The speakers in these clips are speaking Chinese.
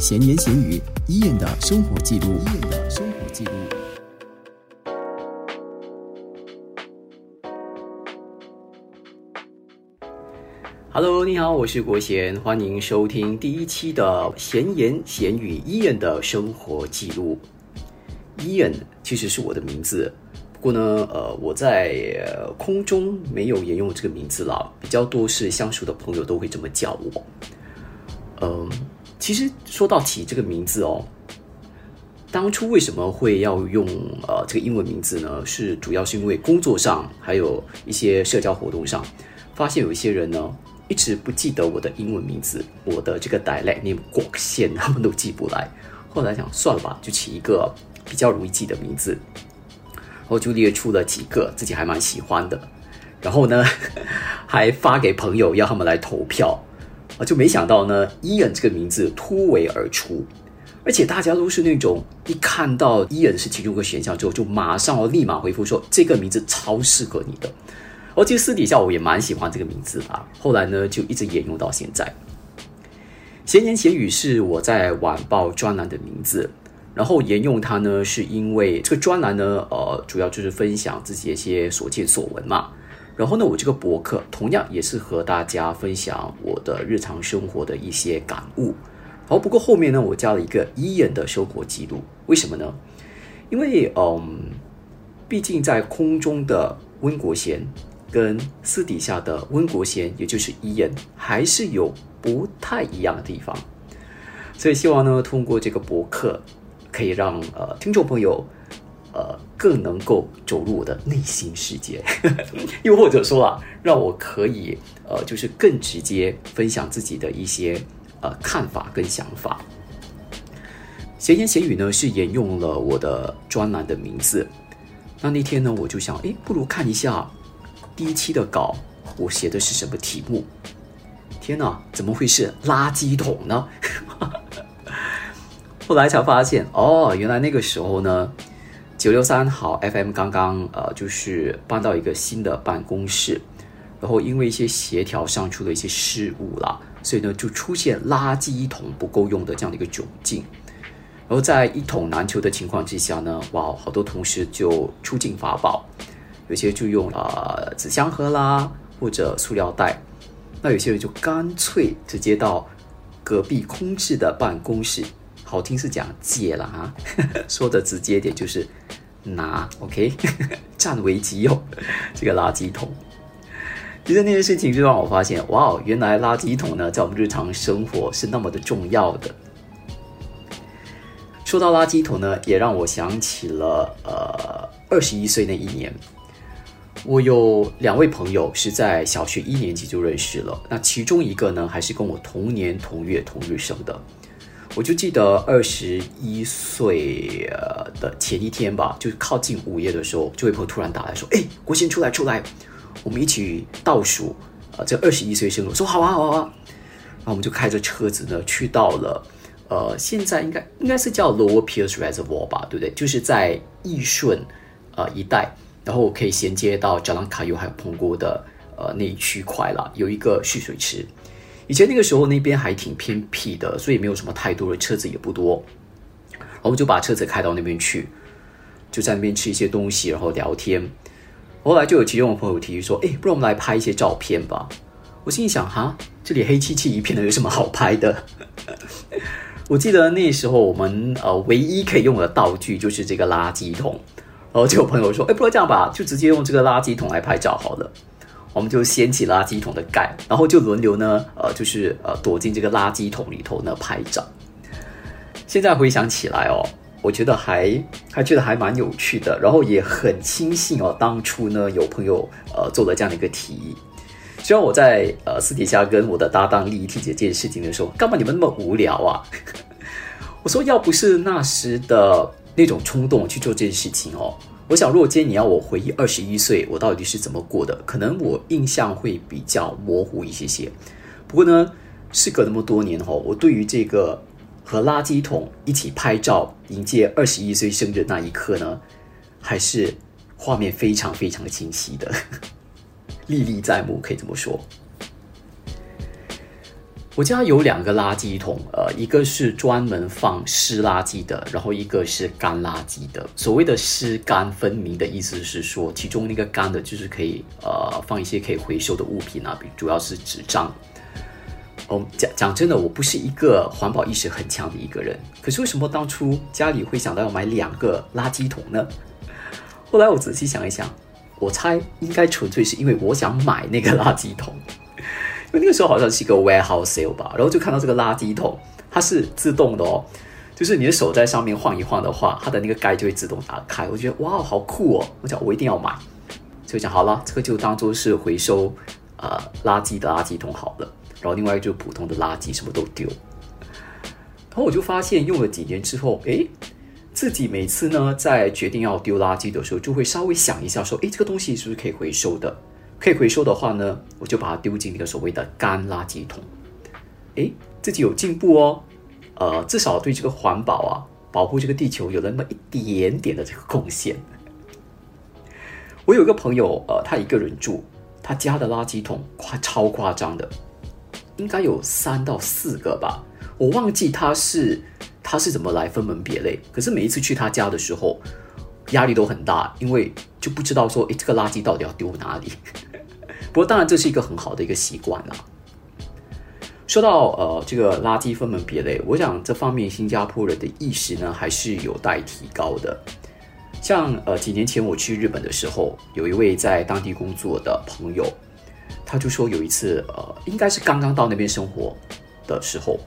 闲言闲语，伊人的生活记录，的生活记录。Hello，你好，我是国贤，欢迎收听第一期的闲言闲语，伊人的生活记录。伊人其实是我的名字，不过呢，呃，我在空中没有沿用这个名字啦，比较多是相熟的朋友都会这么叫我。嗯，其实说到起这个名字哦，当初为什么会要用呃这个英文名字呢？是主要是因为工作上还有一些社交活动上，发现有一些人呢一直不记得我的英文名字，我的这个 dialect name 广线他们都记不来。后来想算了吧，就起一个比较容易记的名字，然后就列出了几个自己还蛮喜欢的，然后呢 还发给朋友要他们来投票。啊，就没想到呢，伊恩这个名字突围而出，而且大家都是那种一看到伊恩是其中一个选项之后，就马上哦立马回复说这个名字超适合你的。而其实私底下我也蛮喜欢这个名字啊，后来呢就一直沿用到现在。闲言闲语是我在晚报专栏的名字，然后沿用它呢，是因为这个专栏呢，呃，主要就是分享自己一些所见所闻嘛。然后呢，我这个博客同样也是和大家分享我的日常生活的一些感悟。好，不过后面呢，我加了一个伊人的生活记录，为什么呢？因为嗯，毕竟在空中的温国贤跟私底下的温国贤，也就是伊人，还是有不太一样的地方。所以希望呢，通过这个博客，可以让呃听众朋友。呃，更能够走入我的内心世界，又或者说啊，让我可以呃，就是更直接分享自己的一些呃看法跟想法。闲言闲语呢，是沿用了我的专栏的名字。那那天呢，我就想，哎，不如看一下第一期的稿，我写的是什么题目？天哪，怎么会是垃圾桶呢？后来才发现，哦，原来那个时候呢。九六三好 FM 刚刚呃，就是搬到一个新的办公室，然后因为一些协调上出了一些失误啦，所以呢就出现垃圾一桶不够用的这样的一个窘境。然后在一桶难求的情况之下呢，哇，好多同事就出尽法宝，有些就用呃纸箱盒啦，或者塑料袋，那有些人就干脆直接到隔壁空置的办公室。好听是讲借了哈，说的直接点就是拿，OK，占为己有这个垃圾桶。其实那件事情就让我发现，哇哦，原来垃圾桶呢，在我们日常生活是那么的重要的。说到垃圾桶呢，也让我想起了呃，二十一岁那一年，我有两位朋友是在小学一年级就认识了，那其中一个呢，还是跟我同年同月同日生的。我就记得二十一岁的前一天吧，就靠近午夜的时候，这位朋友突然打来说：“哎，国贤出来出来，我们一起倒数啊，这二十一岁生日。”我说：“好啊好啊。”然后我们就开着车子呢，去到了呃，现在应该应该是叫 Lower Pierce Reservoir 吧，对不对？就是在义顺呃一带，然后可以衔接到 Jalan Kayu 还有澎湖的呃那一区块了，有一个蓄水池。以前那个时候那边还挺偏僻的，所以没有什么太多的车子也不多，我们就把车子开到那边去，就在那边吃一些东西，然后聊天。后来就有其中的朋友提议说：“哎，不如我们来拍一些照片吧。”我心里想：“哈，这里黑漆漆一片的，有什么好拍的？” 我记得那时候我们呃唯一可以用的道具就是这个垃圾桶，然后就有朋友说：“哎，不如这样吧，就直接用这个垃圾桶来拍照好了。”我们就掀起垃圾桶的盖，然后就轮流呢，呃，就是呃躲进这个垃圾桶里头呢拍照。现在回想起来哦，我觉得还还觉得还蛮有趣的，然后也很庆幸哦，当初呢有朋友呃做了这样的一个提议。虽然我在呃私底下跟我的搭档丽丽提这件事情的时候，干嘛你们那么无聊啊？我说要不是那时的那种冲动去做这件事情哦。我想，如果今天你要我回忆二十一岁，我到底是怎么过的？可能我印象会比较模糊一些些。不过呢，事隔那么多年哈，我对于这个和垃圾桶一起拍照迎接二十一岁生日那一刻呢，还是画面非常非常的清晰的，历历在目，可以这么说。我家有两个垃圾桶，呃，一个是专门放湿垃圾的，然后一个是干垃圾的。所谓的湿干分明的意思是说，其中那个干的就是可以呃放一些可以回收的物品啊，比主要是纸张。哦，讲讲真的，我不是一个环保意识很强的一个人。可是为什么当初家里会想到要买两个垃圾桶呢？后来我仔细想一想，我猜应该纯粹是因为我想买那个垃圾桶。因为那个时候好像是一个 warehouse sale 吧，然后就看到这个垃圾桶，它是自动的哦，就是你的手在上面晃一晃的话，它的那个盖就会自动打开。我觉得哇，好酷哦！我讲我一定要买，所以讲好了，这个就当做是回收呃垃圾的垃圾桶好了。然后另外就普通的垃圾什么都丢。然后我就发现用了几年之后，诶，自己每次呢在决定要丢垃圾的时候，就会稍微想一下说，诶，这个东西是不是可以回收的？可以回收的话呢，我就把它丢进那个所谓的干垃圾桶。诶，自己有进步哦，呃，至少对这个环保啊，保护这个地球有了那么一点点的这个贡献。我有一个朋友，呃，他一个人住，他家的垃圾桶夸超夸张的，应该有三到四个吧，我忘记他是他是怎么来分门别类。可是每一次去他家的时候，压力都很大，因为就不知道说，诶，这个垃圾到底要丢哪里。不过，当然这是一个很好的一个习惯啦。说到呃这个垃圾分门别类，我想这方面新加坡人的意识呢还是有待提高的。像呃几年前我去日本的时候，有一位在当地工作的朋友，他就说有一次呃应该是刚刚到那边生活的时候，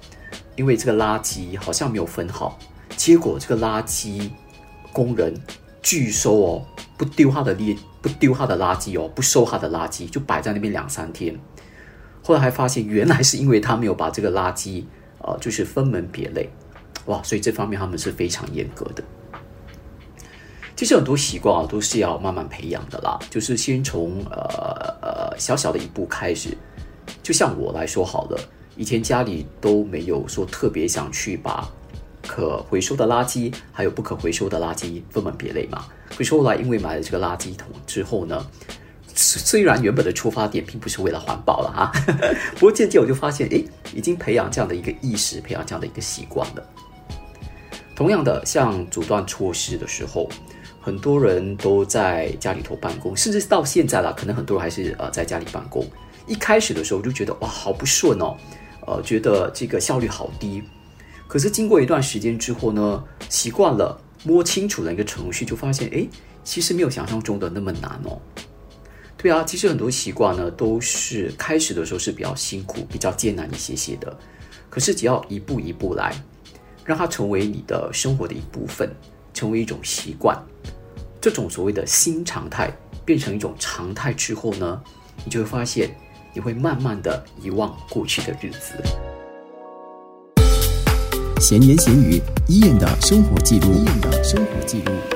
因为这个垃圾好像没有分好，结果这个垃圾工人拒收哦。不丢他的垃不丢他的垃圾哦，不收他的垃圾，就摆在那边两三天。后来还发现，原来是因为他没有把这个垃圾，呃，就是分门别类，哇！所以这方面他们是非常严格的。其实很多习惯啊，都是要慢慢培养的啦，就是先从呃呃小小的一步开始。就像我来说好了，以前家里都没有说特别想去把。可回收的垃圾还有不可回收的垃圾分门别类嘛？可是后来因为买了这个垃圾桶之后呢，虽然原本的出发点并不是为了环保了啊，不过渐渐我就发现，诶，已经培养这样的一个意识，培养这样的一个习惯了。同样的，像阻断措施的时候，很多人都在家里头办公，甚至到现在了，可能很多人还是呃在家里办公。一开始的时候就觉得哇，好不顺哦，呃，觉得这个效率好低。可是经过一段时间之后呢，习惯了摸清楚了一个程序，就发现哎，其实没有想象中的那么难哦。对啊，其实很多习惯呢，都是开始的时候是比较辛苦、比较艰难一些些的。可是只要一步一步来，让它成为你的生活的一部分，成为一种习惯，这种所谓的新常态变成一种常态之后呢，你就会发现，你会慢慢的遗忘过去的日子。闲言闲语，伊人的生活记录，伊人的生活记录。